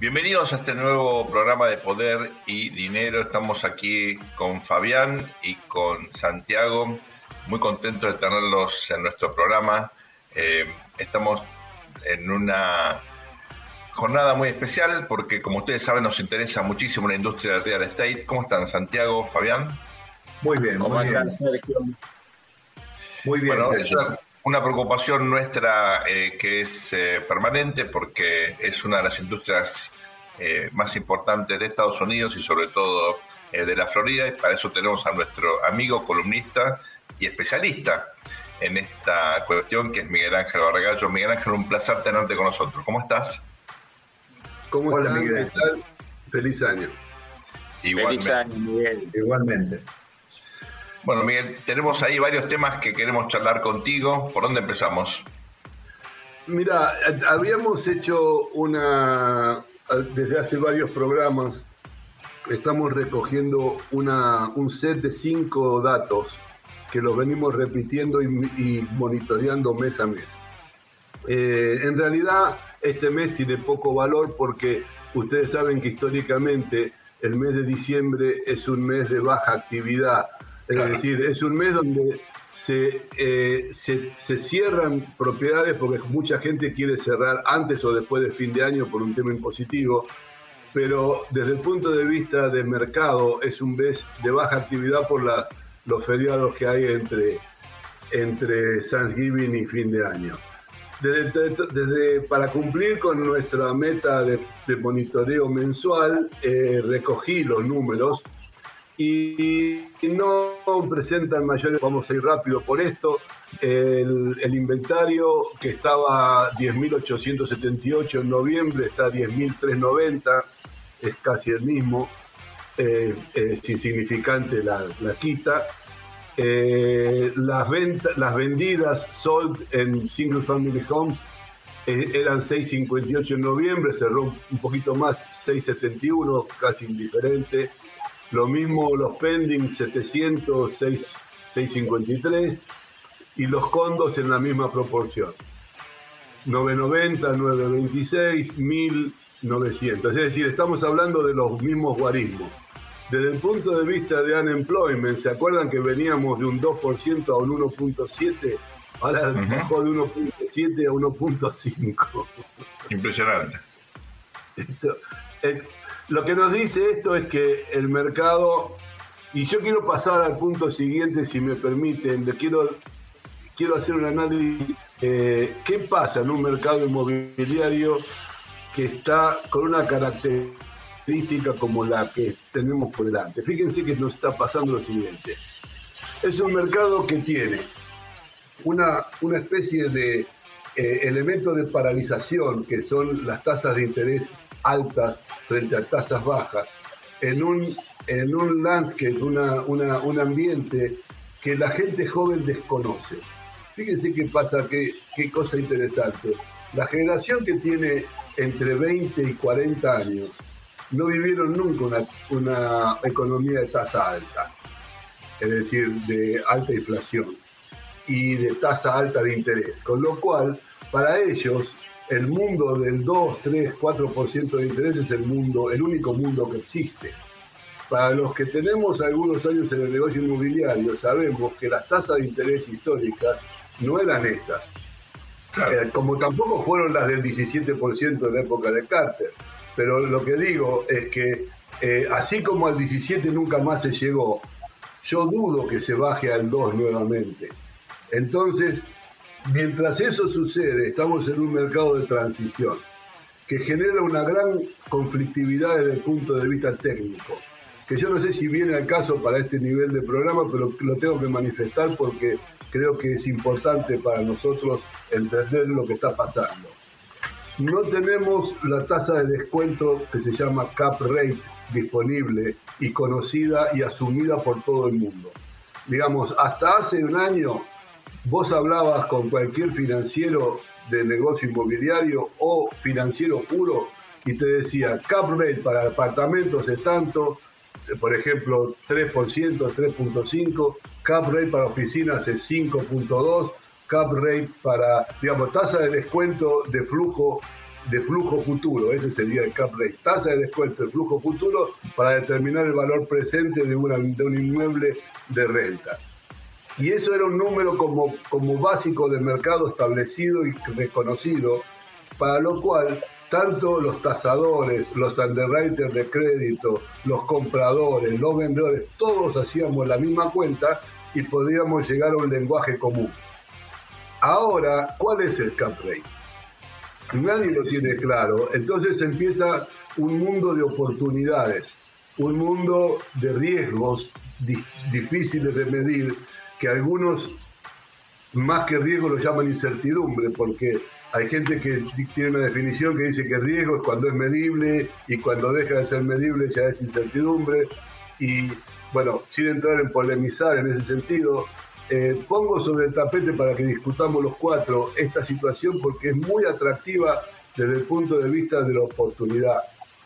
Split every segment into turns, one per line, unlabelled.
Bienvenidos a este nuevo programa de Poder y Dinero. Estamos aquí con Fabián y con Santiago. Muy contentos de tenerlos en nuestro programa. Eh, estamos en una jornada muy especial porque, como ustedes saben, nos interesa muchísimo la industria del real estate. ¿Cómo están, Santiago, Fabián?
Muy bien, muy bien. Sergio?
Muy bien. Bueno, es una, preocupación nuestra eh, que es eh, permanente porque es una de las industrias eh, más importantes de Estados Unidos y sobre todo de la Florida. Y para eso tenemos a nuestro amigo columnista y especialista en esta cuestión que es Miguel Ángel Barragallo. Miguel Ángel, un placer tenerte con nosotros. ¿Cómo estás?
¿Cómo Hola, Miguel. Feliz año.
Igualmente. Feliz año, Miguel.
Igualmente.
Bueno, Miguel, tenemos ahí varios temas que queremos charlar contigo. ¿Por dónde empezamos?
Mira, habíamos hecho una, desde hace varios programas, estamos recogiendo una, un set de cinco datos que los venimos repitiendo y, monitoreando mes a mes. Eh, en realidad, este mes tiene poco valor porque ustedes saben que históricamente el mes de diciembre es un mes de baja actividad es decir, es un mes donde eh, se, se, cierran propiedades porque mucha gente quiere cerrar antes o después de fin de año por un tema impositivo, pero desde el punto de vista de mercado es un mes de baja actividad por los feriados que hay entre, entre Thanksgiving y fin de año. Desde, para cumplir con nuestra meta de, monitoreo mensual, eh, recogí los números y no presentan mayores, vamos a ir rápido por esto, el, inventario que estaba 10.878 en noviembre está 10.390, es casi el mismo, eh, es insignificante la, quita. Eh, las, ventas, las vendidas sold en Single Family Homes eh, eran 6.58 en noviembre, cerró un poquito más, 6.71, casi indiferente. Lo mismo los pending 700, 653 y los condos en la misma proporción. 990, 926, 1900. Es decir, estamos hablando de los mismos guarismos. Desde el punto de vista de unemployment, ¿se acuerdan que veníamos de un 2% a un 1.7? Ahora bajó de 1.7 a 1.5.
Impresionante.
Esto, lo que nos dice esto es que el mercado, y yo quiero pasar al punto siguiente, si me permiten, quiero, quiero hacer un análisis, eh, ¿qué pasa en un mercado inmobiliario que está con una característica como la que tenemos por delante? Fíjense que nos está pasando lo siguiente. Es un mercado que tiene una, una especie de eh, elementos de paralización, que son las tasas de interés altas frente a tasas bajas, en un, en un landscape, una, un ambiente que la gente joven desconoce. Fíjense qué pasa, qué, qué cosa interesante. La generación que tiene entre 20 y 40 años no vivieron nunca una, una economía de tasa alta, es decir, de alta inflación y de tasa alta de interés. Con lo cual, para ellos, el mundo del 2, 3, 4% de interés es el mundo, el único mundo que existe. Para los que tenemos algunos años en el negocio inmobiliario, sabemos que las tasas de interés históricas no eran esas. Eh, como tampoco fueron las del 17% en la época de Carter. Pero lo que digo es que eh, así como al 17 nunca más se llegó, yo dudo que se baje al 2 nuevamente. Entonces, Mientras eso sucede, estamos en un mercado de transición que genera una gran conflictividad desde el punto de vista técnico, que yo no sé si viene al caso para este nivel de programa, pero lo tengo que manifestar porque creo que es importante para nosotros entender lo que está pasando. No tenemos la tasa de descuento que se llama cap rate disponible y conocida y asumida por todo el mundo. Digamos, hasta hace un año Vos hablabas con cualquier financiero de negocio inmobiliario o financiero puro y te decía, cap rate para apartamentos es tanto, eh, por ejemplo, 3%, 3.5, cap rate para oficinas es 5.2, cap rate para, digamos, tasa de descuento de flujo de flujo futuro, ese sería el cap rate, tasa de descuento de flujo futuro para determinar el valor presente de, una, de un inmueble de renta. Y eso era un número como, como básico de mercado establecido y reconocido, para lo cual tanto los tasadores, los underwriters de crédito, los compradores, los vendedores, todos hacíamos la misma cuenta y podíamos llegar a un lenguaje común. Ahora, ¿cuál es el cap rate? Nadie lo tiene claro. Entonces empieza un mundo de oportunidades, un mundo de riesgos difíciles de medir, que algunos más que riesgo lo llaman incertidumbre, porque hay gente que tiene una definición que dice que riesgo es cuando es medible y cuando deja de ser medible ya es incertidumbre. Y bueno, sin entrar en polemizar en ese sentido, eh, pongo sobre el tapete para que discutamos los cuatro esta situación porque es muy atractiva desde el punto de vista de la oportunidad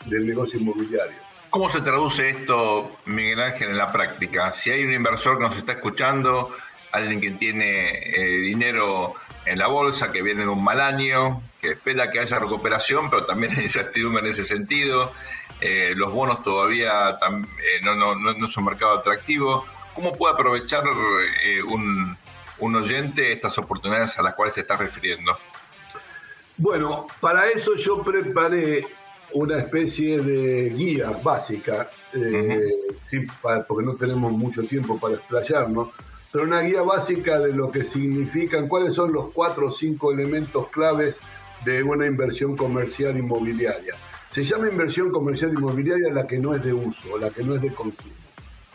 del negocio inmobiliario.
¿Cómo se traduce esto, Miguel Ángel, en la práctica? Si hay un inversor que nos está escuchando, alguien que tiene eh, dinero en la bolsa, que viene en un mal año, que espera que haya recuperación, pero también hay incertidumbre en ese sentido. Eh, los bonos todavía eh, no, no, mercado atractivo. ¿Cómo puede aprovechar un oyente estas oportunidades a las cuales se está refiriendo?
Bueno, para eso yo preparé una especie de guía básica, porque no tenemos mucho tiempo para explayarnos, pero una guía básica de lo que significan, cuáles son los cuatro o cinco elementos claves de una inversión comercial inmobiliaria. Se llama inversión comercial inmobiliaria la que no es de uso, la que no es de consumo.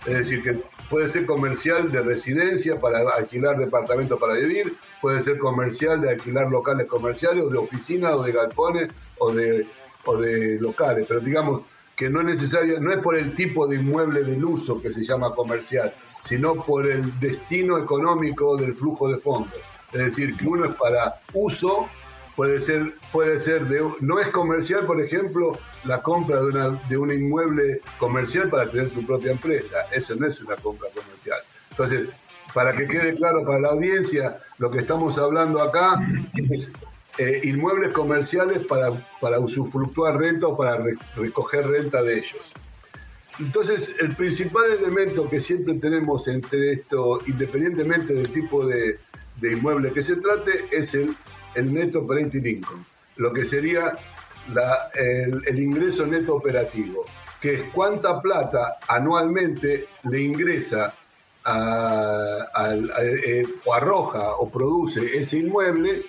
Es decir, que puede ser comercial de residencia para alquilar departamentos para vivir, puede ser comercial de alquilar locales comerciales o de oficinas o de galpones o de, o de locales, pero digamos que no es necesario, no es por el tipo de inmueble del uso que se llama comercial, sino por el destino económico del flujo de fondos. Es decir, que uno es para uso, puede ser, puede ser de, no es comercial, por ejemplo, la compra de, una, de un inmueble comercial para tener tu propia empresa. Eso no es una compra comercial. Entonces, para que quede claro para la audiencia, lo que estamos hablando acá es eh, inmuebles comerciales para, para usufructuar renta o para recoger renta de ellos. Entonces, el principal elemento que siempre tenemos entre esto, independientemente del tipo de, inmueble que se trate, es el, neto operating income, lo que sería el, ingreso neto operativo, que es cuánta plata anualmente le ingresa eh, o arroja o produce ese inmueble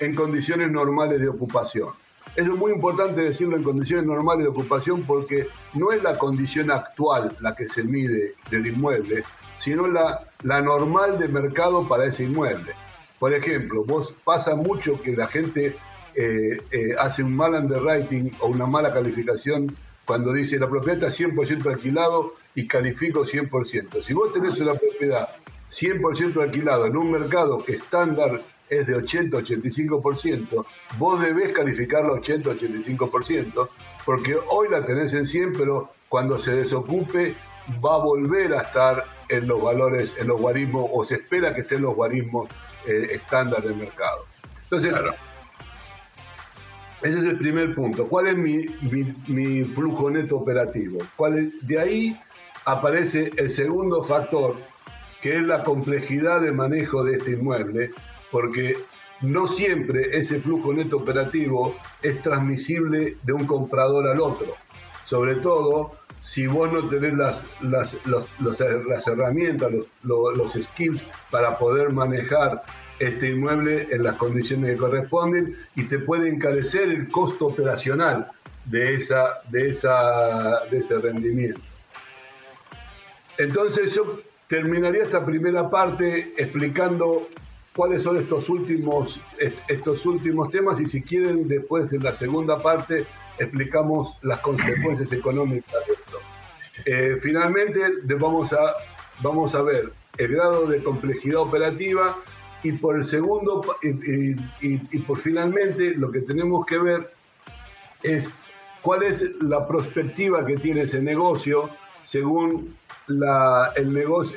en condiciones normales de ocupación. Eso es muy importante decirlo en condiciones normales de ocupación porque no es la condición actual la que se mide del inmueble, sino la, la normal de mercado para ese inmueble. Por ejemplo, vos pasa mucho que la gente eh, eh, hace un mal underwriting o una mala calificación cuando dice la propiedad está 100% alquilado y califico 100%. Si vos tenés una propiedad 100% alquilado en un mercado que estándar es de 80-85%, vos debés calificarla 80-85%, porque hoy la tenés en 100, pero cuando se desocupe va a volver a estar en los valores, en los guarismos, o se espera que estén los guarismos eh, estándar del mercado. Entonces, ese es el primer punto. ¿Cuál es mi, mi, flujo neto operativo? ¿Cuál De ahí aparece el segundo factor, que es la complejidad de manejo de este inmueble, porque no siempre ese flujo neto operativo es transmisible de un comprador al otro. Sobre todo si vos no tenés las, las, las herramientas, los, skills para poder manejar este inmueble en las condiciones que corresponden y te puede encarecer el costo operacional de, esa, de, esa, de ese rendimiento. Entonces yo terminaría esta primera parte explicando cuáles son estos últimos, estos últimos temas y si quieren después en la segunda parte explicamos las consecuencias económicas de esto. Eh, finalmente vamos a, vamos a ver el grado de complejidad operativa y por el segundo y, por finalmente lo que tenemos que ver es cuál es la perspectiva que tiene ese negocio según la, el negocio,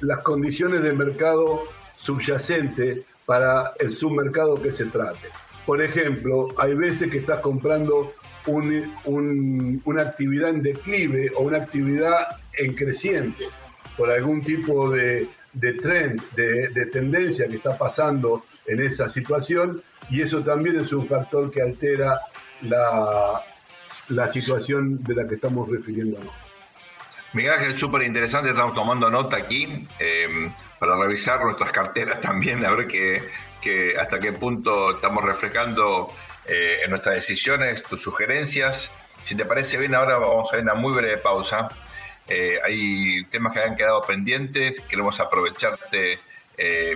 las condiciones de mercado subyacente para el submercado que se trate. Por ejemplo, hay veces que estás comprando una actividad en declive o una actividad en creciente por algún tipo de, trend, de, tendencia que está pasando en esa situación y eso también es un factor que altera la, la situación de la que estamos refiriéndonos.
Miguel Ángel, súper interesante, estamos tomando nota aquí eh, para revisar nuestras carteras también, a ver que, hasta qué punto estamos reflejando eh, en nuestras decisiones, tus sugerencias. Si te parece bien, ahora vamos a hacer una muy breve pausa. Eh, hay temas que han quedado pendientes, queremos aprovecharte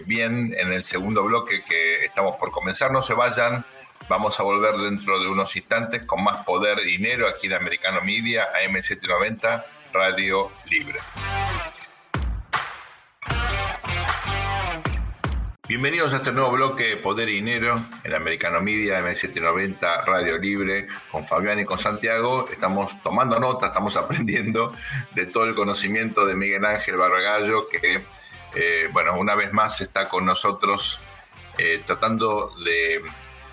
bien en el segundo bloque que estamos por comenzar. No se vayan, vamos a volver dentro de unos instantes con más poder y dinero aquí en Americano Media, AM790 Radio Libre. Bienvenidos a este nuevo bloque Poder y Dinero en Americano Media M790 Radio Libre con Fabián y con Santiago. Estamos tomando nota, estamos aprendiendo de todo el conocimiento de Miguel Ángel Barragallo que, eh, bueno, una vez más está con nosotros eh, tratando de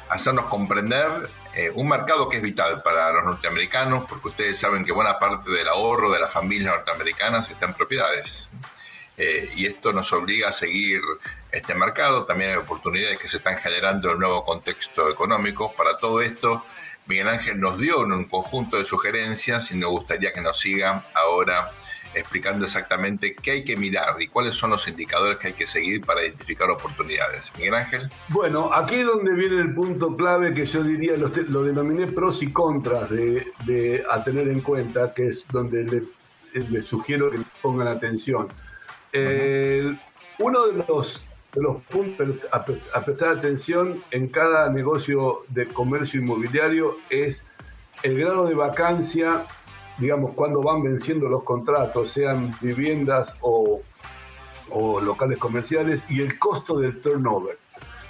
hacernos comprender eh, un mercado que es vital para los norteamericanos, porque ustedes saben que buena parte del ahorro de las familias norteamericanas está en propiedades. Eh, y esto nos obliga a seguir este mercado. También hay oportunidades que se están generando en el nuevo contexto económico. Para todo esto, Miguel Ángel nos dio un conjunto de sugerencias y nos gustaría que nos sigan ahora explicando exactamente qué hay que mirar y cuáles son los indicadores que hay que seguir para identificar oportunidades. Miguel Ángel.
Bueno, aquí es donde viene el punto clave que yo diría, lo, denominé pros y contras de, a tener en cuenta, que es donde le, sugiero que pongan atención. uno de los, los puntos a prestar atención en cada negocio de comercio inmobiliario es el grado de vacancia digamos, cuando van venciendo los contratos, sean viviendas o, locales comerciales, y el costo del turnover.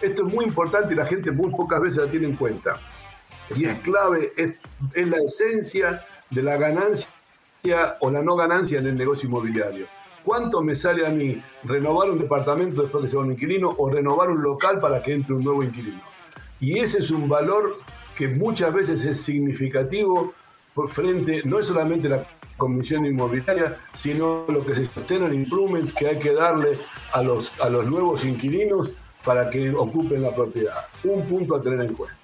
Esto es muy importante y la gente muy pocas veces la tiene en cuenta. Y es clave, es, es la esencia de la ganancia o la no ganancia en el negocio inmobiliario. ¿Cuánto me sale a mí renovar un departamento después de ser un inquilino o renovar un local para que entre un nuevo inquilino? Y ese es un valor que muchas veces es significativo por frente, no es solamente la comisión inmobiliaria, sino lo que se sostienen improvements que hay que darle a los, a los nuevos inquilinos para que ocupen la propiedad. Un punto a tener en cuenta.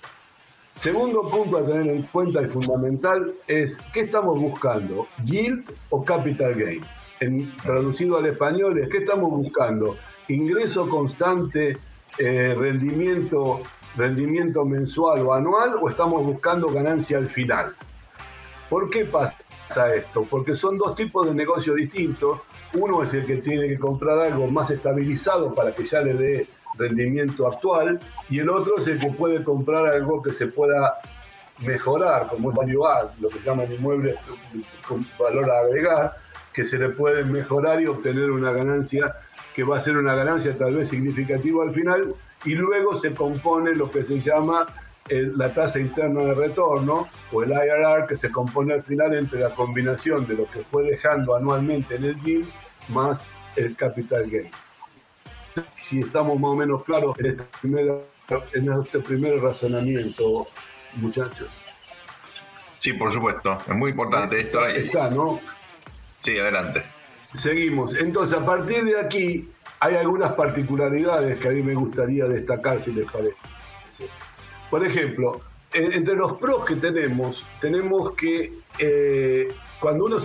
Segundo punto a tener en cuenta y fundamental es qué estamos buscando, yield o capital gain. En, traducido al español es qué estamos buscando, ingreso constante, eh, rendimiento, rendimiento mensual o anual o estamos buscando ganancia al final. ¿Por qué pasa esto? Porque son dos tipos de negocios distintos. Uno es el que tiene que comprar algo más estabilizado para que ya le dé rendimiento actual y el otro es el que puede comprar algo que se pueda mejorar, como es value lo que llaman inmuebles con valor a agregar, que se le puede mejorar y obtener una ganancia que va a ser una ganancia tal vez significativa al final y luego se compone lo que se llama la tasa interna de retorno o el IRR que se compone al final entre la combinación de lo que fue dejando anualmente en el GIM más el capital gain. Si estamos más o menos claros en este primer, en este primer razonamiento, muchachos.
Sí, por supuesto. Es muy importante esto.
Está, ¿no?
Sí, adelante.
Seguimos. Entonces, a partir de aquí, hay algunas particularidades que a mí me gustaría destacar, si les parece. Por ejemplo, entre los pros que tenemos, tenemos que eh, cuando, uno,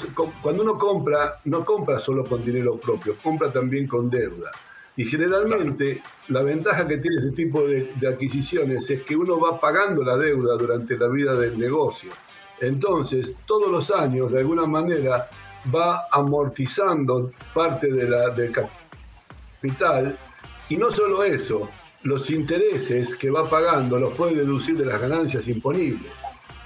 cuando uno compra, no compra solo con dinero propio, compra también con deuda. Y generalmente la ventaja que tiene este tipo de, adquisiciones es que uno va pagando la deuda durante la vida del negocio. Entonces, todos los años, de alguna manera, va amortizando parte de del capital. Y no solo eso, los intereses que va pagando los puede deducir de las ganancias imponibles.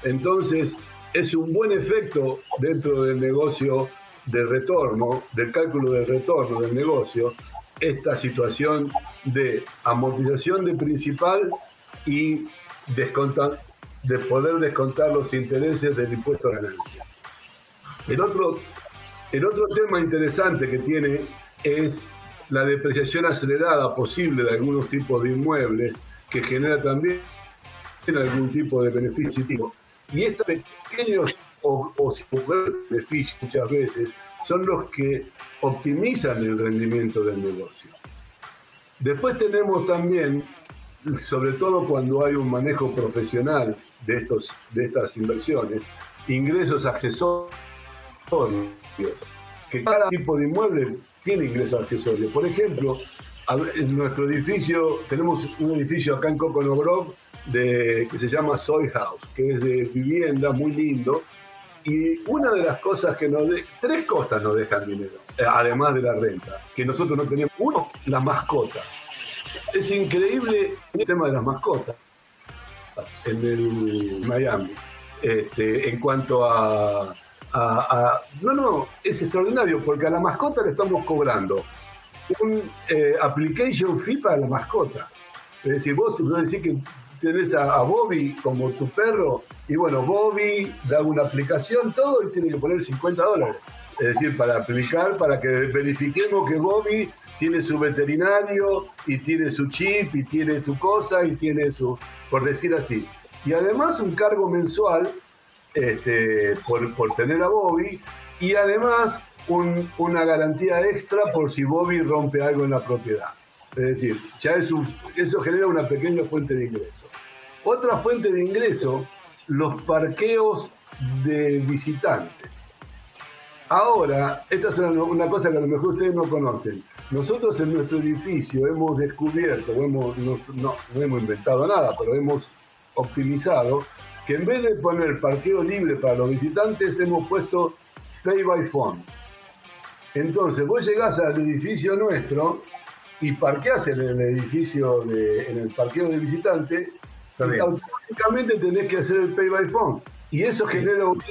Entonces, es un buen efecto dentro del negocio de retorno, del cálculo del retorno del negocio, esta situación de amortización de principal y descontar, de poder descontar los intereses del impuesto a ganancia. El otro, el otro tema interesante que tiene es la depreciación acelerada posible de algunos tipos de inmuebles, que genera también algún tipo de beneficio. Y estos pequeños o, o beneficios muchas veces son los que optimizan el rendimiento del negocio. Después tenemos también, sobre todo cuando hay un manejo profesional de, estos, de estas inversiones, ingresos accesorios, que cada tipo de inmueble tiene ingresos accesorios. Por ejemplo, en nuestro edificio, tenemos un edificio acá en Coconogrove de, que se llama Soy House, que es de vivienda muy lindo. Y una de las cosas que nos... De, tres cosas nos dejan dinero, eh, además de la renta, que nosotros no teníamos. Uno, las mascotas. Es increíble el tema de las mascotas en el Miami. Este, en cuanto a, No, no, es extraordinario, porque a la mascota le estamos cobrando un eh, application fee para la mascota. Es decir, vos, vos decís que tenés a, Bobby como tu perro, y bueno, Bobby da una aplicación, todo, y tiene que poner 50 dólares. Es decir, para aplicar, para que verifiquemos que Bobby tiene su veterinario, y tiene su chip, y tiene su cosa, y tiene su, por decir así. Y además un cargo mensual este, por, tener a Bobby, y además una garantía extra por si Bobby rompe algo en la propiedad. Es decir, ya eso genera una pequeña fuente de ingreso. Otra fuente de ingreso, los parqueos de visitantes. Ahora, esta es una, cosa que a lo mejor ustedes no conocen. Nosotros en nuestro edificio hemos descubierto, no, no hemos inventado nada, pero hemos optimizado que en vez de poner parqueo libre para los visitantes, hemos puesto pay by phone. Entonces, vos llegás al edificio nuestro y parqueás en el edificio, de, en el parqueo de visitante, y automáticamente tenés que hacer el pay by phone. Y eso genera un,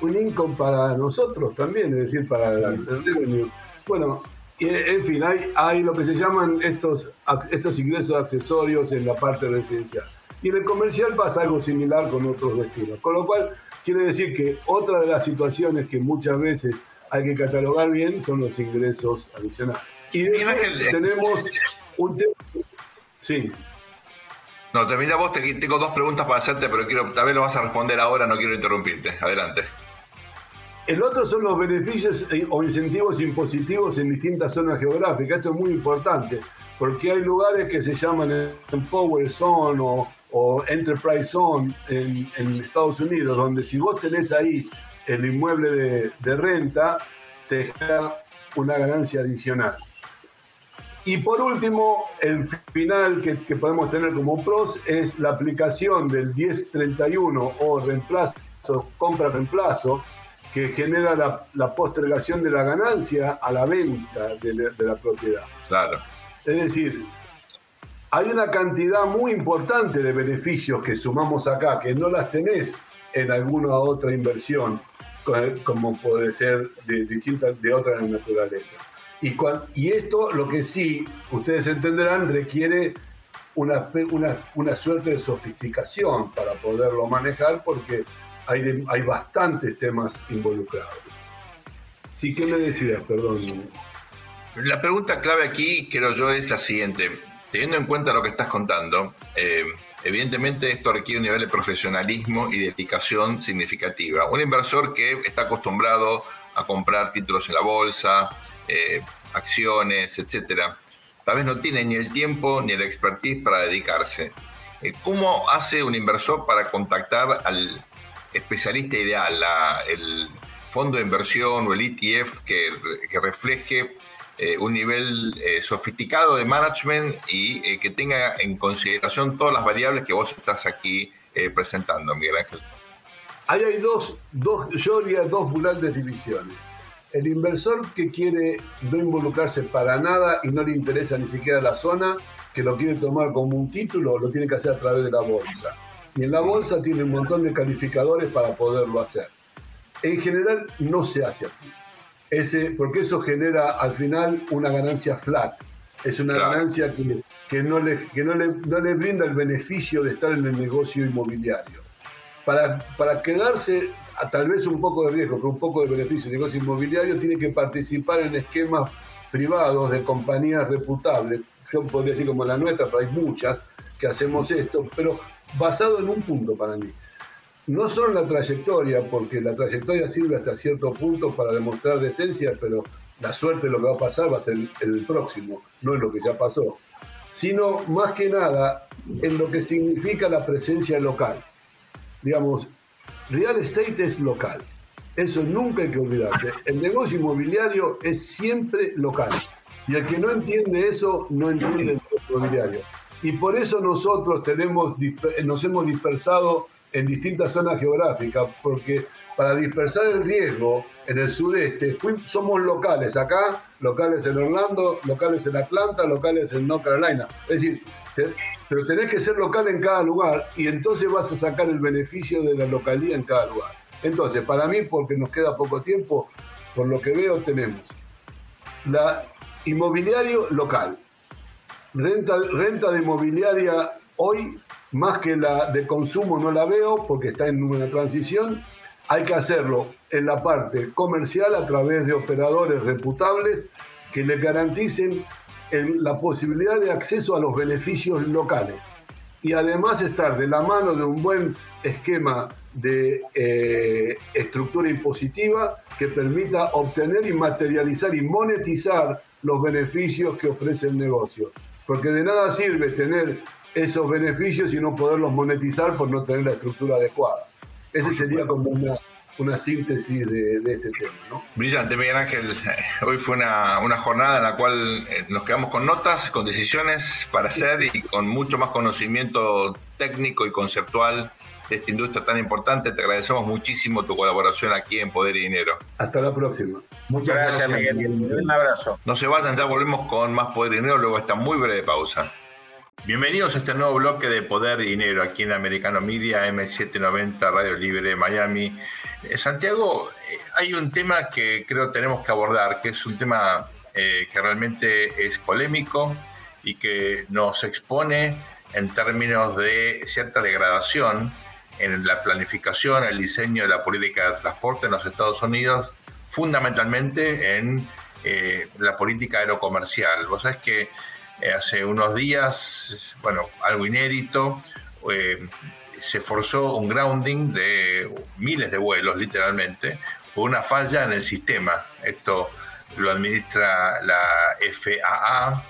un, income para nosotros también, es decir, para el revenue. Bueno, en fin, hay, hay lo que se llaman estos, estos ingresos accesorios en la parte residencial. Y en el comercial pasa algo similar con otros destinos. Con lo cual, quiere decir que otra de las situaciones que muchas veces hay que catalogar bien son los ingresos adicionales. Y tenemos un tema. Sí.
No, termina vos, tengo dos preguntas para hacerte, pero quiero, tal vez lo vas a responder ahora, no quiero interrumpirte. Adelante.
El otro son los beneficios eh, o incentivos impositivos en distintas zonas geográficas. Esto es muy importante, porque hay lugares que se llaman Power Zone o, Enterprise Zone en, en Estados Unidos, donde si vos tenés ahí el inmueble de, renta te genera una ganancia adicional. Y por último, el final que, podemos tener como pros es la aplicación del 1031 o reemplazo, compra-reemplazo, que genera la, postergación de la ganancia a la venta de, de la propiedad.
Claro.
Es decir, hay una cantidad muy importante de beneficios que sumamos acá, que no las tenés en alguna otra inversión como puede ser de, distintas, de otra naturaleza. Y, y esto, lo que sí, ustedes entenderán, requiere una, una, una, suerte de sofisticación para poderlo manejar porque hay, hay bastantes temas involucrados. Sí, ¿qué me decías? Perdón.
La pregunta clave aquí, creo yo, es la siguiente. Teniendo en cuenta lo que estás contando, eh, Evidentemente esto requiere un nivel de profesionalismo y dedicación significativa. Un inversor que está acostumbrado a comprar títulos en la bolsa, eh, acciones, etcétera, tal vez no tiene ni el tiempo ni la expertise para dedicarse. Eh, ¿Cómo hace un inversor para contactar al especialista ideal, el fondo de inversión o el ETF que refleje eh, un nivel eh, sofisticado de management y eh, que tenga en consideración todas las variables que vos estás aquí presentando, Miguel Ángel.
Ahí hay dos, dos, yo haría dos grandes divisiones. El inversor que quiere no involucrarse para nada y no le interesa ni siquiera la zona, que lo quiere tomar como un título, lo tiene que hacer a través de la bolsa. Y en la bolsa tiene un montón de calificadores para poderlo hacer. En general no se hace así ese, porque eso genera al final una ganancia flat. Es una ganancia que, que, no le, que no, le, no le brinda el beneficio de estar en el negocio inmobiliario. Para, para quedarse a tal vez un poco de riesgo, pero un poco de beneficio el negocio inmobiliario, tiene que participar en esquemas privados de compañías reputables. Yo podría decir como la nuestra, pero hay muchas que hacemos esto, pero basado en un punto para mí. No solo la trayectoria, porque la trayectoria sirve hasta cierto punto para demostrar decencia, pero la suerte lo que va a pasar va a ser el, próximo, no en lo que ya pasó, sino más que nada en lo que significa la presencia local. Digamos, real estate es local. Eso nunca hay que olvidarse. El negocio inmobiliario es siempre local. Y el que no entiende eso, no entiende el negocio inmobiliario. Y por eso nosotros tenemos, nos hemos dispersado en distintas zonas geográficas, porque para dispersar el riesgo en el sudeste, somos locales acá, locales en Orlando, locales en Atlanta, locales en North Carolina. Es decir, pero tenés que ser local en cada lugar y entonces vas a sacar el beneficio de la localidad en cada lugar. Entonces, para mí, porque nos queda poco tiempo, por lo que veo, tenemos la inmobiliario local, renta, renta de inmobiliaria hoy, más que la de consumo no la veo porque está en una transición, hay que hacerlo en la parte comercial a través de operadores reputables que le garanticen la posibilidad de acceso a los beneficios locales y además estar de la mano de un buen esquema de eh, estructura impositiva que permita obtener y materializar y monetizar los beneficios que ofrece el negocio. Porque de nada sirve tener esos beneficios y no poderlos monetizar por no tener la estructura adecuada. Ese sería como una, una síntesis de, este tema. ¿no?
Brillante, Miguel Ángel. Hoy fue una, una, jornada en la cual eh, nos quedamos con notas, con decisiones para hacer y con mucho más conocimiento técnico y conceptual de esta industria tan importante. Te agradecemos muchísimo tu colaboración aquí en Poder y Dinero.
Hasta la próxima.
Muchas gracias, Miguel. Un abrazo.
No se vayan, ya volvemos con más Poder y Dinero luego esta muy breve pausa. Bienvenidos a este nuevo bloque de Poder y Dinero aquí en Americano Media, M790, Radio Libre, Miami. Eh, Santiago, eh, hay un tema que creo tenemos que abordar, que es un tema eh, que realmente es polémico y que nos expone en términos de cierta degradación en la planificación, el diseño de la política de transporte en los Estados Unidos, fundamentalmente en la política aerocomercial. Vos sabés que eh, hace unos días, bueno, algo inédito, eh, se forzó un grounding de miles de vuelos, literalmente, por una falla en el sistema. Esto lo administra la FAA,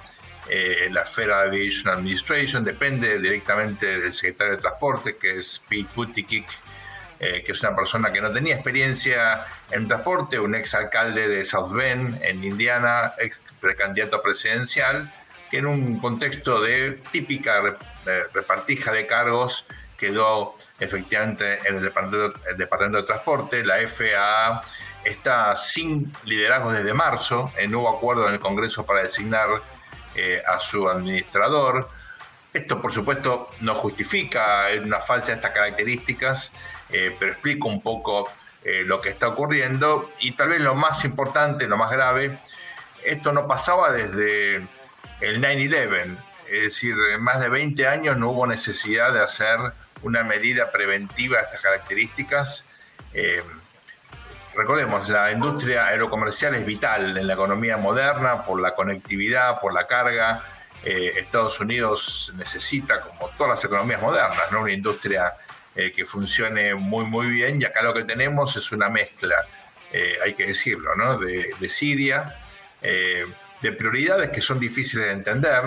eh, la Federal Aviation Administration, depende directamente del secretario de Transporte, que es Pete Buttigieg, que es una persona que no tenía experiencia en transporte, un ex alcalde de South Bend, en Indiana, ex precandidato presidencial, que en un contexto de típica repartija de cargos quedó efectivamente en el departamento, de Transporte. La FAA está sin liderazgo desde marzo, en nuevo acuerdo en el Congreso para designar eh, a su administrador. Esto, por supuesto, no justifica una falsa de estas características, eh, pero explica un poco eh, lo que está ocurriendo. Y tal vez lo más importante, lo más grave, esto no pasaba desde el 9-11. Es decir, en más de 20 años no hubo necesidad de hacer una medida preventiva de estas características. Eh, recordemos, la industria aerocomercial es vital en la economía moderna por la conectividad, por la carga. Eh, Estados Unidos necesita, como todas las economías modernas, ¿no? una industria eh, que funcione muy, muy bien. Y acá lo que tenemos es una mezcla, hay que decirlo, ¿no? de Siria de prioridades que son difíciles de entender.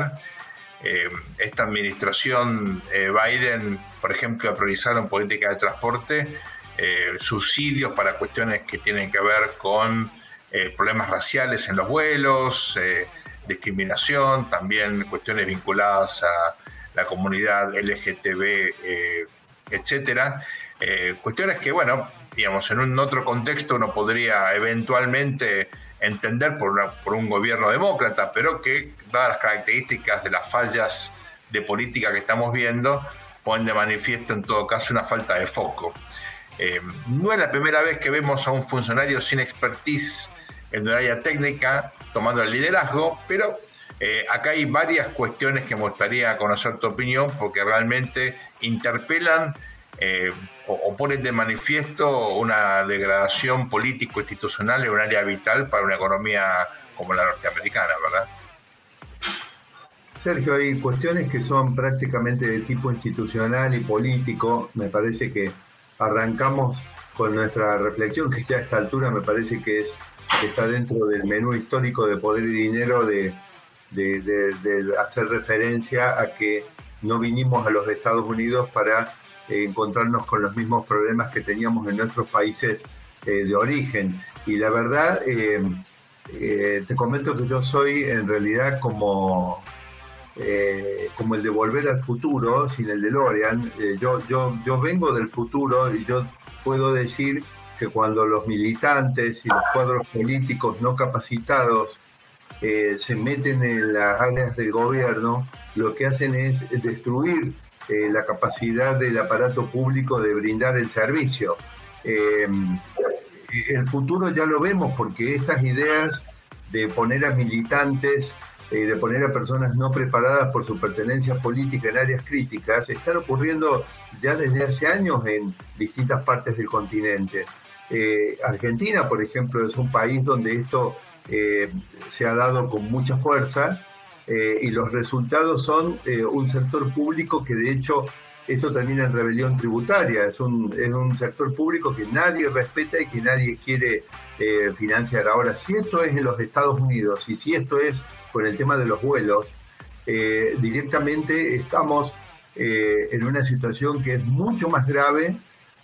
Eh, esta administración eh, Biden, por ejemplo, ha priorizado en política de transporte eh, subsidios para cuestiones que tienen que ver con problemas raciales en los vuelos, discriminación, también cuestiones vinculadas a la comunidad LGTB, etcétera. cuestiones que, bueno, digamos, en un otro contexto uno podría eventualmente entender por, por un gobierno demócrata, pero que, dadas las características de las fallas de política que estamos viendo, ponen de manifiesto en todo caso una falta de foco. Eh, no es la primera vez que vemos a un funcionario sin expertise en un área técnica tomando el liderazgo, pero eh, acá hay varias cuestiones que me gustaría conocer tu opinión porque realmente interpelan eh, o, ponen de manifiesto una degradación político-institucional en un área vital para una economía como la norteamericana, ¿verdad?
Sergio, hay cuestiones que son prácticamente de tipo institucional y político. Me parece que arrancamos con nuestra reflexión, que ya a esta altura me parece que es está dentro del menú histórico de poder y dinero de, hacer referencia a que no vinimos a los Estados Unidos para encontrarnos con los mismos problemas que teníamos en nuestros países eh, de origen. Y la verdad, eh, te comento que yo soy en realidad como, como el de volver al futuro, sin el de Lorian. yo, yo, yo vengo del futuro y yo puedo decir que cuando los militantes y los cuadros políticos no capacitados eh, se meten en las áreas del gobierno, lo que hacen es destruir eh, la capacidad del aparato público de brindar el servicio. Em, el futuro ya lo vemos porque estas ideas de poner a militantes, eh, de poner a personas no preparadas por su pertenencia política en áreas críticas, están ocurriendo ya desde hace años en distintas partes del continente. Eh, Argentina, por ejemplo, es un país donde esto se ha dado con mucha fuerza eh, y los resultados son un sector público que de hecho esto termina en rebelión tributaria, es un, es un sector público que nadie respeta y que nadie quiere financiar. Ahora, si esto es en los Estados Unidos y si esto es con el tema de los vuelos, directamente estamos en una situación que es mucho más grave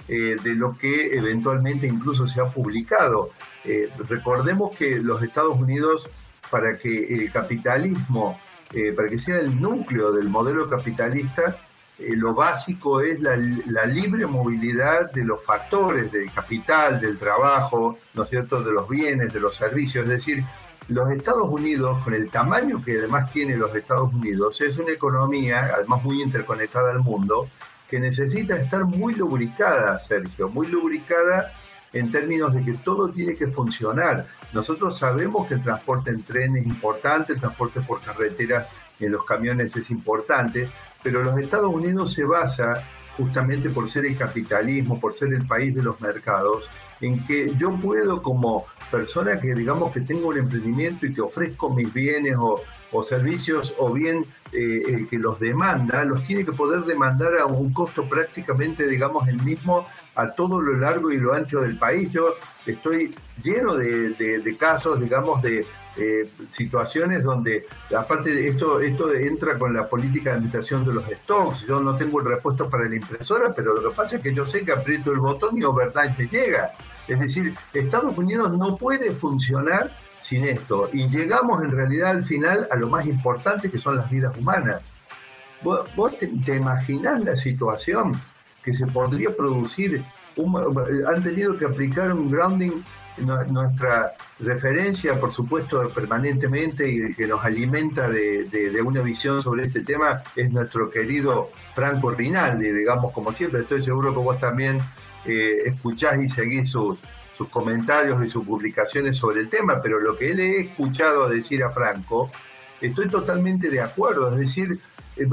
eh, de lo que eventualmente incluso se ha publicado. Eh, recordemos que los Estados Unidos, para que el capitalismo, eh, para que sea el núcleo del modelo capitalista, lo básico es la, libre movilidad de los factores, del capital, del trabajo, ¿no es cierto?, de los bienes, de los servicios. Es decir, los Estados Unidos, con el tamaño que además tiene los Estados Unidos, es una economía, además muy interconectada al mundo, que necesita estar muy lubricada, Sergio, muy lubricada en términos de que todo tiene que funcionar. Nosotros sabemos que el transporte en tren es importante, el transporte por carreteras en los camiones es importante, pero los Estados Unidos se basa justamente por ser el capitalismo, por ser el país de los mercados, en que yo puedo como persona que digamos que tengo un emprendimiento y que ofrezco mis bienes o, servicios o bien eh, el que los demanda, los tiene que poder demandar a un costo prácticamente, digamos, el mismo a todo lo largo y lo ancho del país. Yo estoy lleno de, casos, digamos, de eh, situaciones donde, aparte de esto, esto entra con la política de administración de los stocks. Yo no tengo el repuesto para la impresora, pero lo que pasa es que yo sé que aprieto el botón y overnight me llega. Es decir, Estados Unidos no puede funcionar sin esto. Y llegamos en realidad al final a lo más importante que son las vidas humanas. ¿Vos, te, imaginás la situación que se podría producir? han tenido que aplicar un grounding, nuestra referencia, por supuesto, permanentemente y que nos alimenta de, una visión sobre este tema es nuestro querido Franco Rinaldi, digamos, como siempre, estoy seguro que vos también eh, escuchás y seguís sus, comentarios y sus publicaciones sobre el tema, pero lo que él he escuchado decir a Franco, estoy totalmente de acuerdo. Es decir, eh,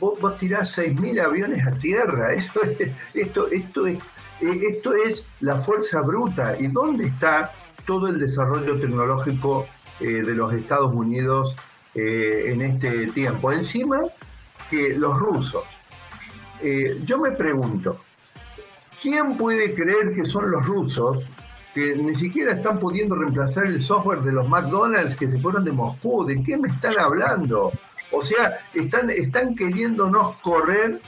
vos, vos tirás 6.000 aviones a tierra. Esto es, esto, esto, es, eh, esto es la fuerza bruta. ¿Y dónde está todo el desarrollo tecnológico eh, de los Estados Unidos en este tiempo? Encima que los rusos. yo me pregunto, ¿Quién puede creer que son los rusos que ni siquiera están pudiendo reemplazar el software de los McDonald's que se fueron de Moscú? ¿De qué me están hablando? O sea, están, están queriéndonos correr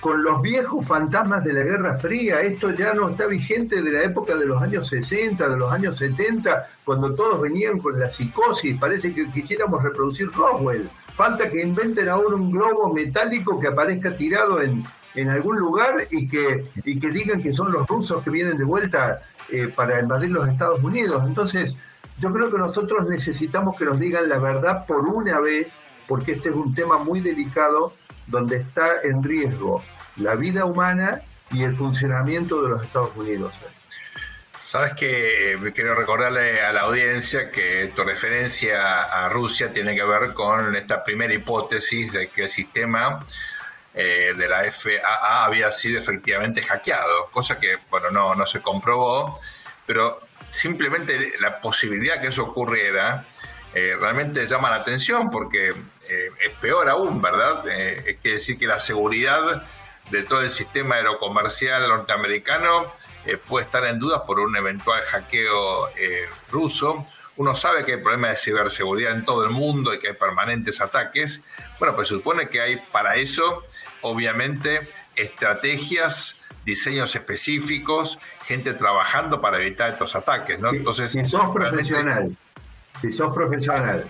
con los viejos fantasmas de la Guerra Fría. Esto ya no está vigente de la época de los años 60, de los años 70, cuando todos venían con la psicosis. Parece que quisiéramos reproducir Roswell. Falta que inventen ahora un globo metálico que aparezca tirado en, en algún lugar y que, y que digan que son los rusos que vienen de vuelta eh, para invadir los Estados Unidos. Entonces, yo creo que nosotros necesitamos que nos digan la verdad por una vez, porque este es un tema muy delicado donde está en riesgo la vida humana y el funcionamiento de los Estados Unidos.
Sabes que eh, quiero recordarle a la audiencia que tu referencia a Rusia tiene que ver con esta primera hipótesis de que el sistema eh, de la FAA había sido efectivamente hackeado, cosa que, bueno, no, no se comprobó, pero simplemente la posibilidad que eso ocurriera realmente llama la atención porque es peor aún, ¿verdad? es decir que la seguridad de todo el sistema aerocomercial norteamericano puede estar en duda por un eventual hackeo ruso uno sabe que hay problemas de ciberseguridad en todo el mundo y que hay permanentes ataques. Bueno, pues supone que hay para eso, obviamente, estrategias, diseños específicos, gente trabajando para evitar estos ataques, ¿no?
Entonces, si sos profesional, si sos profesional,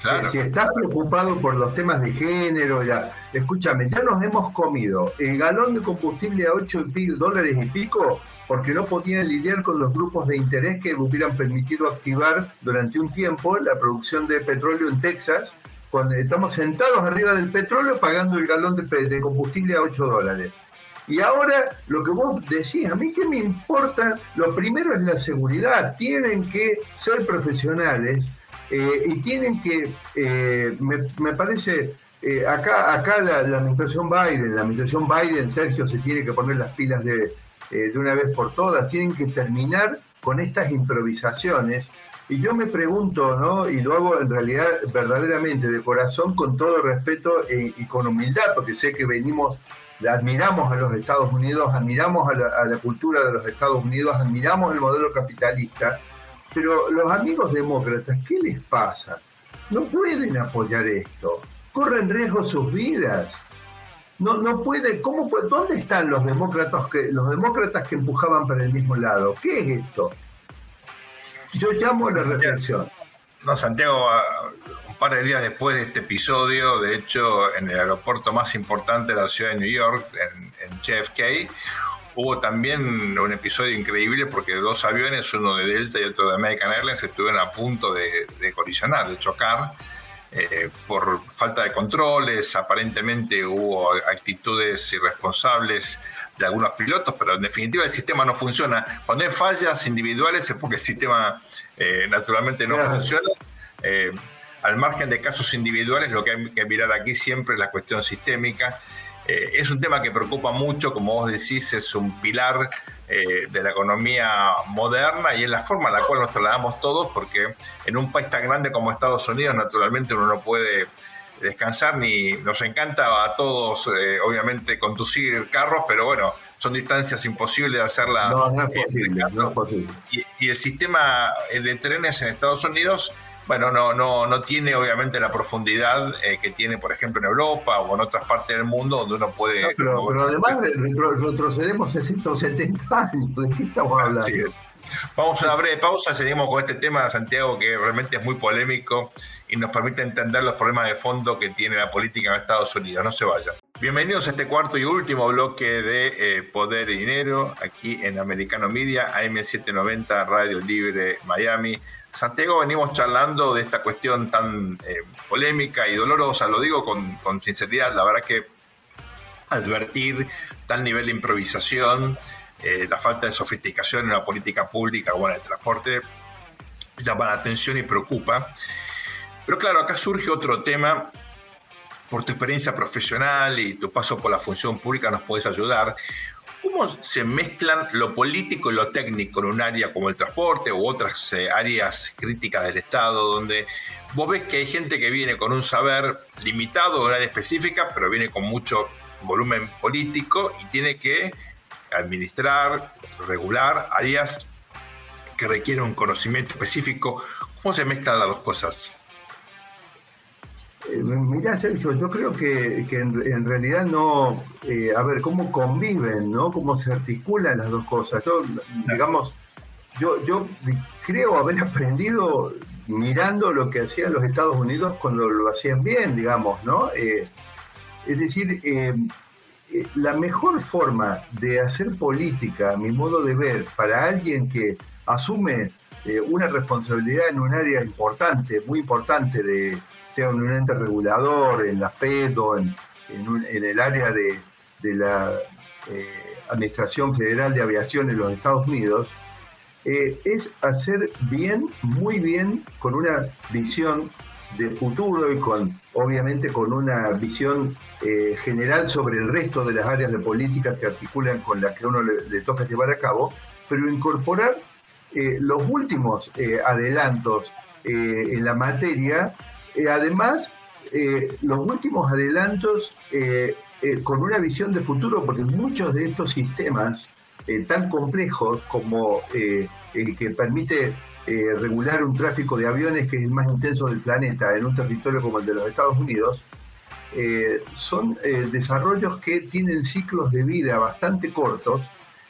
Claro. Si estás preocupado por los temas de género, ya, escúchame, ya nos hemos comido el galón de combustible a 8 dólares y pico porque no podían lidiar con los grupos de interés que hubieran permitido activar durante un tiempo la producción de petróleo en Texas, cuando estamos sentados arriba del petróleo pagando el galón de, combustible a 8 dólares. Y ahora lo que vos decís, a mí qué me importa, lo primero es la seguridad, tienen que ser profesionales eh, y tienen que, eh, me, parece, eh, acá, acá la, la, administración Biden, la administración Biden, Sergio, se tiene que poner las pilas de, de una vez por todas, tienen que terminar con estas improvisaciones. Y yo me pregunto, ¿no? Y lo hago en realidad verdaderamente de corazón, con todo respeto e, y con humildad, porque sé que venimos, admiramos a los Estados Unidos, admiramos a la, a la cultura de los Estados Unidos, admiramos el modelo capitalista, pero los amigos demócratas, ¿qué les pasa? No pueden apoyar esto, corren riesgo sus vidas no, no puede, ¿cómo ¿dónde están los demócratas que los demócratas que empujaban para el mismo lado? ¿Qué es esto? Yo llamo a la reflexión.
No, Santiago, un par de días después de este episodio, de hecho, en el aeropuerto más importante de la ciudad de New York, en, JFK, hubo también un episodio increíble porque dos aviones, uno de Delta y otro de American Airlines, estuvieron a punto de, de colisionar, de chocar eh, por falta de controles, aparentemente hubo actitudes irresponsables de algunos pilotos, pero en definitiva el sistema no funciona. Cuando hay fallas individuales es porque el sistema eh, naturalmente no funciona. Eh, al margen de casos individuales, lo que hay que mirar aquí siempre es la cuestión sistémica. es un tema que preocupa mucho, como vos decís, es un pilar eh, de la economía moderna y es la forma en la cual nos trasladamos todos, porque en un país tan grande como Estados Unidos, naturalmente uno no puede descansar ni nos encanta a todos, eh, obviamente, conducir carros, pero bueno, son distancias imposibles de hacerla.
No, no es posible, no es posible.
y el sistema de trenes en Estados Unidos bueno, no, no, no tiene obviamente la profundidad eh, que tiene, por ejemplo, en Europa o en otras partes del mundo donde uno puede...
pero, además retrocedemos 670 años, ¿de qué estamos hablando?
Vamos a una breve pausa, seguimos con este tema, Santiago, que realmente es muy polémico y nos permite entender los problemas de fondo que tiene la política en Estados Unidos. No se vayan. Bienvenidos a este cuarto y último bloque de eh, Poder y Dinero, aquí en Americano Media, AM790, Radio Libre Miami. Santiago, venimos charlando de esta cuestión tan eh, polémica y dolorosa, lo digo con, sinceridad, la verdad que advertir tal nivel de improvisación, eh, la falta de sofisticación en la política pública o en el transporte, llama la atención y preocupa. Pero claro, acá surge otro tema, por tu experiencia profesional y tu paso por la función pública nos puedes ayudar. ¿Cómo se mezclan lo político y lo técnico en un área como el transporte u otras eh, áreas críticas del Estado, donde vos ves que hay gente que viene con un saber limitado una área específica, pero viene con mucho volumen político y tiene que administrar, regular áreas que requieren un conocimiento específico? ¿Cómo se mezclan las dos cosas?
Eh, Mira, Sergio, yo creo que, en, realidad no, eh, a ver, cómo conviven, ¿no? Cómo se articulan las dos cosas. Yo, digamos, yo, yo creo haber aprendido mirando lo que hacían los Estados Unidos cuando lo hacían bien, digamos, ¿no? Eh, es decir, la mejor forma de hacer política, a mi modo de ver, para alguien que asume una responsabilidad en un área importante, muy importante de sea un ente regulador, en la FED o en, el área de, la eh, Administración Federal de Aviación en los Estados Unidos, eh, es hacer bien, muy bien, con una visión de futuro y con, obviamente, con una visión eh, general sobre el resto de las áreas de política que articulan con las que uno le, toca llevar a cabo, pero incorporar los últimos adelantos en la materia. Además, los últimos adelantos con una visión de futuro, porque muchos de estos sistemas tan complejos como el que permite regular un tráfico de aviones que es el más intenso del planeta en un territorio como el de los Estados Unidos, eh, son eh, desarrollos que tienen ciclos de vida bastante cortos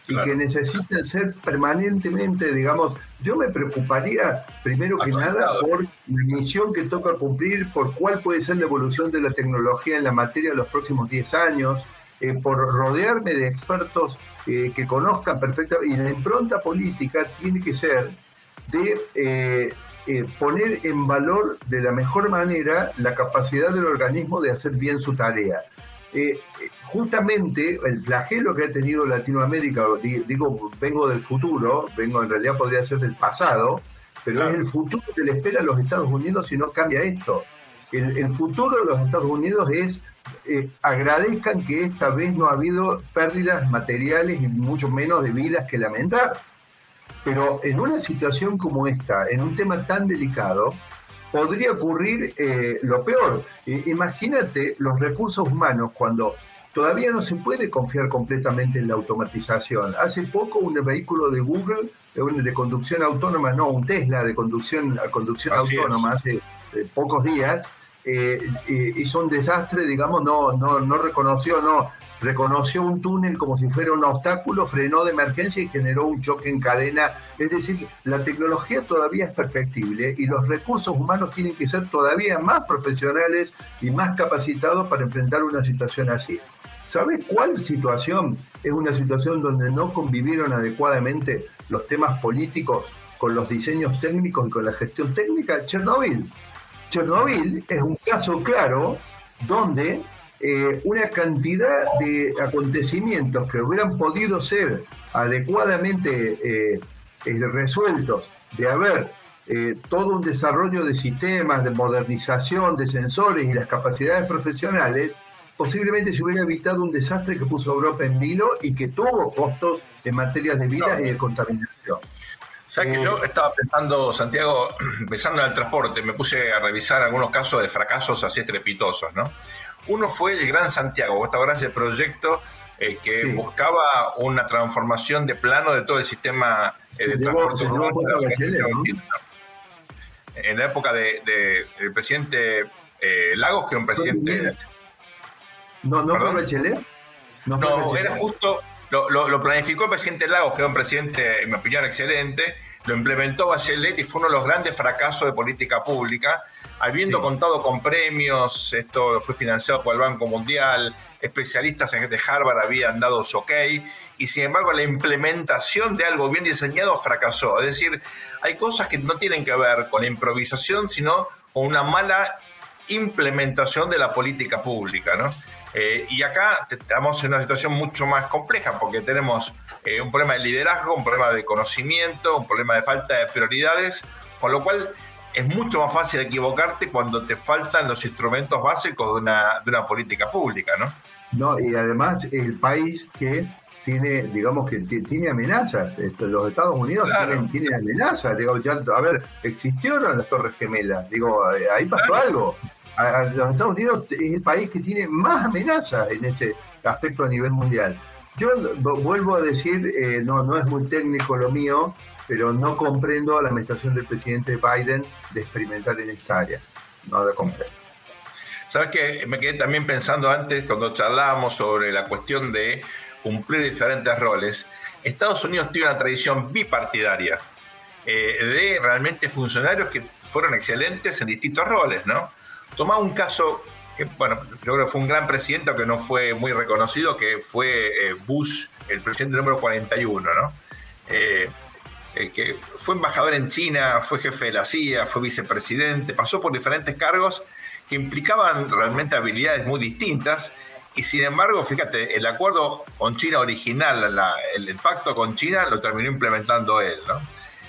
y que necesitan ser permanentemente, digamos, yo me preocuparía primero que nada por la misión que toca cumplir, por cuál puede ser la evolución de la tecnología en la materia de los próximos 10 años, eh, por rodearme de expertos que conozcan perfectamente, y la impronta política tiene que ser de eh, poner en valor de la mejor manera la capacidad del organismo de hacer bien su tarea. Eh, justamente el flagelo que ha tenido Latinoamérica, digo, vengo del futuro, vengo en realidad podría ser del pasado, pero es el futuro que le espera a los Estados Unidos si no cambia esto. El, futuro de los Estados Unidos es eh, agradezcan que esta vez no ha habido pérdidas materiales y mucho menos de vidas que lamentar. Pero en una situación como esta, en un tema tan delicado, podría ocurrir eh, lo peor. imagínate los recursos humanos cuando todavía no se puede confiar completamente en la automatización. Hace poco un vehículo de Google de conducción autónoma, no, un Tesla de conducción, conducción autónoma hace eh, pocos días, eh, hizo un desastre, digamos, no, no, no reconoció, no, reconoció un túnel como si fuera un obstáculo, frenó de emergencia y generó un choque en cadena. Es decir, la tecnología todavía es perfectible y los recursos humanos tienen que ser todavía más profesionales y más capacitados para enfrentar una situación así. ¿Sabes cuál situación es una situación donde no convivieron adecuadamente los temas políticos con los diseños técnicos y con la gestión técnica? Chernobyl. Chernobyl es un caso claro donde eh, una cantidad de acontecimientos que hubieran podido ser adecuadamente eh, eh, resueltos, de haber todo un desarrollo de sistemas, de modernización, de sensores y las capacidades profesionales, posiblemente se hubiera evitado un desastre que puso Europa en vilo y que tuvo costos en materia de vida y de contaminación.
¿Sabes que yo estaba pensando, Santiago, pensando en el transporte, me puse a revisar algunos casos de fracasos así estrepitosos, ¿no? Uno fue el Gran Santiago, ¿vos te ese proyecto eh, que buscaba una transformación de plano de todo el sistema eh, de transporte urbano? En la época del de, presidente eh, Lagos, que era un presidente...
¿No, no fue Bachelet?
No, era justo... Lo, lo, planificó el presidente Lagos, que era un presidente, en mi opinión, excelente, lo implementó Bachelet y fue uno de los grandes fracasos de política pública, habiendo contado con premios, esto fue financiado por el Banco Mundial, especialistas en de Harvard habían dado su ok, y sin embargo la implementación de algo bien diseñado fracasó. Es decir, hay cosas que no tienen que ver con la improvisación, sino con una mala implementación de la política pública, ¿no? Eh, y acá estamos en una situación mucho más compleja porque tenemos eh, un problema de liderazgo, un problema de conocimiento, un problema de falta de prioridades, con lo cual es mucho más fácil equivocarte cuando te faltan los instrumentos básicos de una, de una política pública, ¿no?
No, y además el país que tiene, digamos que tiene amenazas. Los Estados Unidos tienen, amenazas. Digo, ya, a ver, existieron las Torres Gemelas. Digo, ahí pasó algo. Los Estados Unidos es el país que tiene más amenazas en este aspecto a nivel mundial. Yo vuelvo a decir, eh, no, no es muy técnico lo mío, pero no comprendo la administración del presidente Biden de experimentar en esta área. No lo comprendo.
¿Sabes qué? Me quedé también pensando antes, cuando charlábamos sobre la cuestión de cumplir diferentes roles. Estados Unidos tiene una tradición bipartidaria eh, de realmente funcionarios que fueron excelentes en distintos roles, ¿no? Tomá un caso que, bueno, yo creo que fue un gran presidente, aunque no fue muy reconocido, que fue eh, Bush, el presidente número 41, ¿no? Eh, eh, que fue embajador en China, fue jefe de la CIA, fue vicepresidente, pasó por diferentes cargos que implicaban realmente habilidades muy distintas. Y sin embargo, fíjate, el acuerdo con China original, el, pacto con China, lo terminó implementando él. ¿no?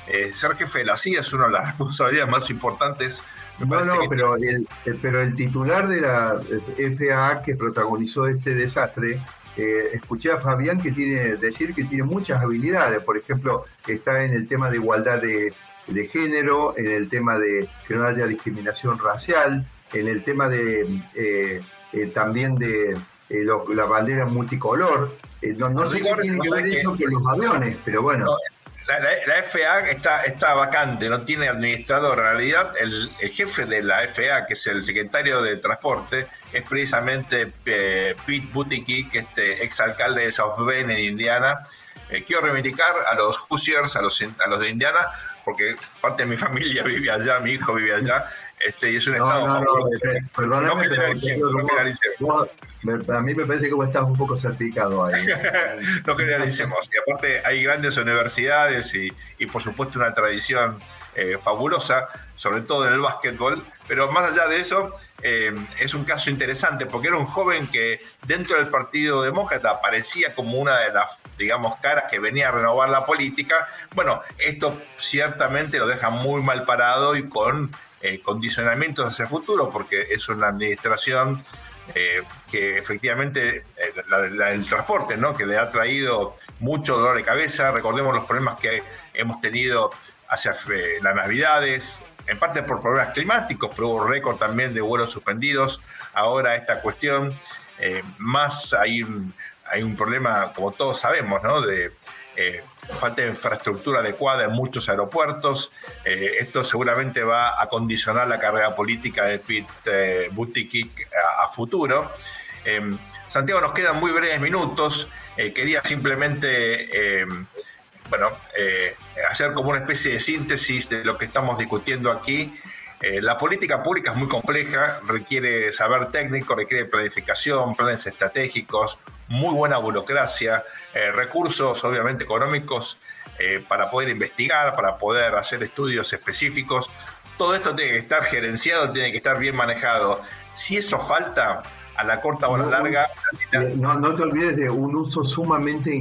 Eh, ser jefe de la CIA es una de las responsabilidades más importantes.
No, no, pero, el, pero el titular de la FAA que protagonizó este desastre eh, escuché a Fabián que tiene decir que tiene muchas habilidades, por ejemplo, está en el tema de igualdad de, de género, en el tema de que no haya discriminación racial, en el tema de eh, eh, también de eh, la bandera multicolor. no, sé qué tiene que ver eso con los aviones, pero bueno.
La, FA está, está vacante, no tiene administrador. En realidad, el, jefe de la FA, que es el secretario de Transporte, es precisamente Pete Buttigieg, este exalcalde de South Bend en Indiana. quiero reivindicar a los Hoosiers, a los, a los de Indiana, porque parte de mi familia vive allá, mi hijo vive allá, este, y es un estado no, no,
perdóname, a mí me parece que vos estás un poco certificado ahí.
no generalicemos. Y aparte hay grandes universidades y, y por supuesto una tradición eh, fabulosa, sobre todo en el básquetbol. Pero más allá de eso, eh, es un caso interesante porque era un joven que dentro del Partido Demócrata aparecía como una de las, digamos, caras que venía a renovar la política. Bueno, esto ciertamente lo deja muy mal parado y con eh, condicionamientos hacia el futuro, porque es una administración eh, que efectivamente, la, del transporte, ¿no? que le ha traído mucho dolor de cabeza. Recordemos los problemas que hemos tenido hacia las Navidades, en parte por problemas climáticos, pero hubo récord también de vuelos suspendidos. Ahora esta cuestión, eh, más hay un, hay un problema, como todos sabemos, ¿no? de eh, falta de infraestructura adecuada en muchos aeropuertos. Eh, esto seguramente va a condicionar la carrera política de Pete Buttigieg a, futuro. Santiago, nos quedan muy breves minutos. quería simplemente bueno, eh, hacer como una especie de síntesis de lo que estamos discutiendo aquí. Eh, la política pública es muy compleja, requiere saber técnico, requiere planificación, planes estratégicos, muy buena burocracia, eh, recursos obviamente económicos para poder investigar, para poder hacer estudios específicos. Todo esto tiene que estar gerenciado, tiene que estar bien manejado. Si eso falta, a la corta o a la larga.
No, no te olvides de un uso sumamente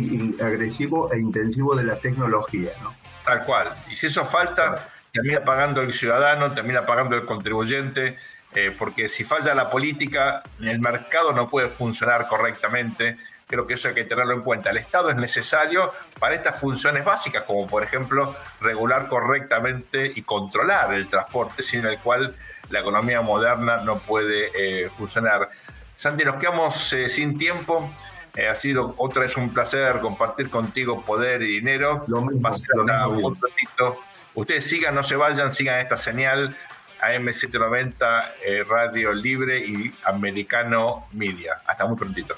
agresivo e intensivo de la tecnología. ¿no?
Tal cual. Y si eso falta, termina pagando el ciudadano, termina pagando el contribuyente, eh, porque si falla la política, el mercado no puede funcionar correctamente. Creo que eso hay que tenerlo en cuenta. El Estado es necesario para estas funciones básicas, como por ejemplo regular correctamente y controlar el transporte, sin el cual la economía moderna no puede eh, funcionar. Santi, nos quedamos eh, sin tiempo. Eh, ha sido otra vez un placer compartir contigo poder y dinero.
Lo mismo,
Ustedes sigan, no se vayan, sigan esta señal AM790 eh, Radio Libre y Americano Media. Hasta muy prontito.